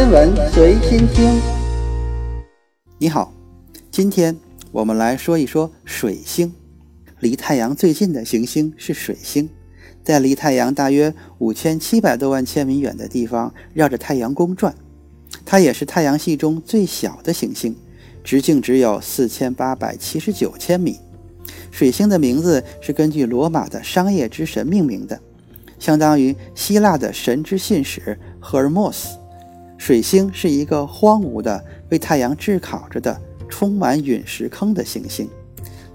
天文随心听。你好，今天我们来说一说水星。离太阳最近的行星是水星，在离太阳大约五千七百多万千米远的地方绕着太阳公转。它也是太阳系中最小的行星，直径只有四千八百七十九千米。水星的名字是根据罗马的商业之神命名的，相当于希腊的神之信使赫尔墨斯。水星是一个荒芜的、被太阳炙烤着的、充满陨石坑的行星。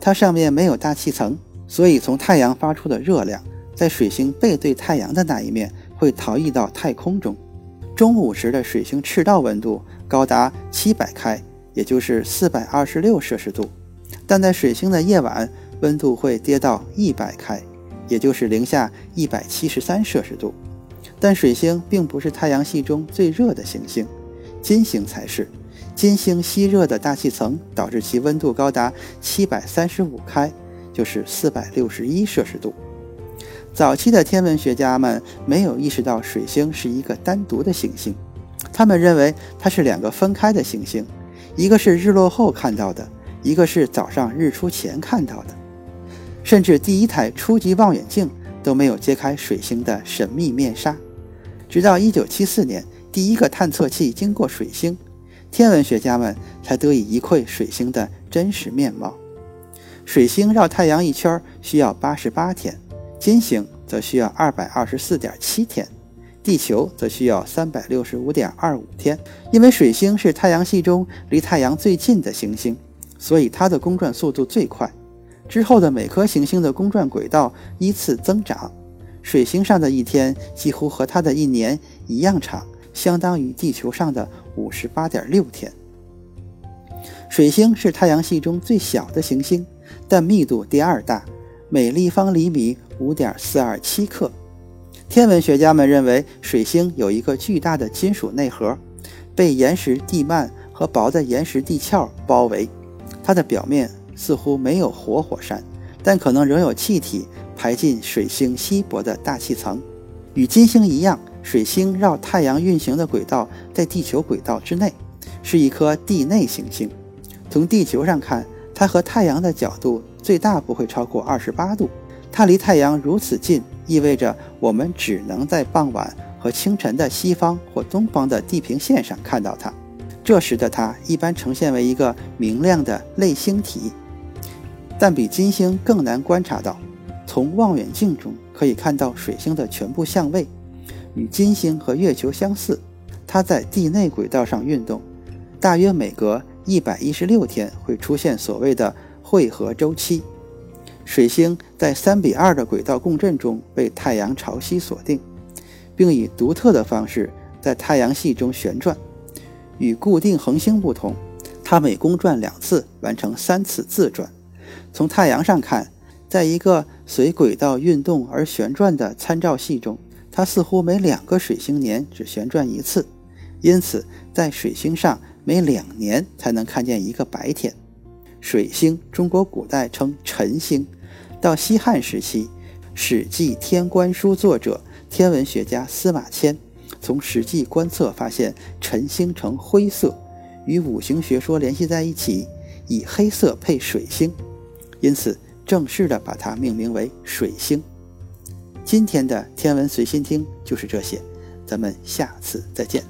它上面没有大气层，所以从太阳发出的热量，在水星背对太阳的那一面会逃逸到太空中。中午时的水星赤道温度高达七百开，也就是四百二十六摄氏度，但在水星的夜晚，温度会跌到一百开，也就是零下一百七十三摄氏度。但水星并不是太阳系中最热的行星，金星才是。金星吸热的大气层导致其温度高达七百三十五开，就是四百六十一摄氏度。早期的天文学家们没有意识到水星是一个单独的行星，他们认为它是两个分开的行星，一个是日落后看到的，一个是早上日出前看到的。甚至第一台初级望远镜都没有揭开水星的神秘面纱。直到一九七四年，第一个探测器经过水星。天文学家们才得以一窥水星的真实面貌。水星绕太阳一圈需要八十八天，金星则需要二百二十四点七天，地球则需要三百六十五点二五天。因为水星是太阳系中离太阳最近的行星，所以它的公转速度最快。之后的每颗行星的公转轨道依次增长，水星上的一天几乎和它的一年一样长。相当于地球上的五十八点六天。水星是太阳系中最小的行星，但密度第二大，每立方厘米五点四二七克。天文学家们认为，水星有一个巨大的金属内核，被岩石地幔和薄的岩石地壳包围。它的表面似乎没有活火山，但可能仍有气体排进水星稀薄的大气层。与金星一样。水星绕太阳运行的轨道在地球轨道之内，是一颗地内行星。从地球上看，它和太阳的角度最大不会超过二十八度。它离太阳如此近，意味着我们只能在傍晚和清晨的西方或东方的地平线上看到它。这时的它一般呈现为一个明亮的类星体，但比金星更难观察到。从望远镜中可以看到水星的全部相位。与金星和月球相似，它在地内轨道上运动，大约每隔一百一十六天会出现所谓的汇合周期。水星在三比二的轨道共振中被太阳潮汐锁定，并以独特的方式在太阳系中旋转。与固定恒星不同，它每公转两次完成三次自转。从太阳上看，在一个随轨道运动而旋转的参照系中。它似乎每两个水星年只旋转一次，因此在水星上每两年才能看见一个白天。水星，中国古代称辰星，到西汉时期，《史记·天官书》作者天文学家司马迁从实际观测发现辰星呈灰色，与五行学说联系在一起，以黑色配水星，因此正式的把它命名为水星。今天的天文随心听就是这些，咱们下次再见。